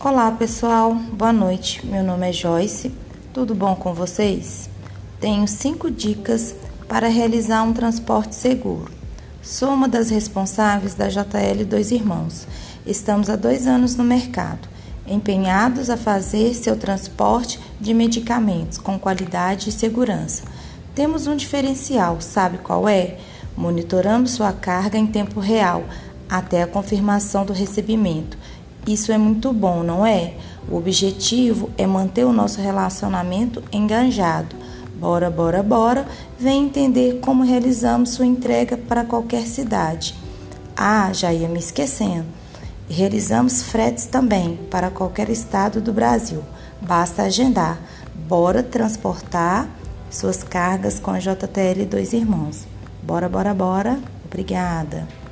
Olá pessoal, boa noite. Meu nome é Joyce, tudo bom com vocês? Tenho cinco dicas para realizar um transporte seguro. Sou uma das responsáveis da JL Dois Irmãos. Estamos há dois anos no mercado, empenhados a fazer seu transporte de medicamentos com qualidade e segurança. Temos um diferencial, sabe qual é? Monitoramos sua carga em tempo real até a confirmação do recebimento isso é muito bom, não é? O objetivo é manter o nosso relacionamento enganjado. Bora, bora, bora, vem entender como realizamos sua entrega para qualquer cidade. Ah, já ia me esquecendo. Realizamos fretes também para qualquer estado do Brasil. Basta agendar. Bora transportar suas cargas com a JTL Dois Irmãos. Bora, bora, bora. Obrigada.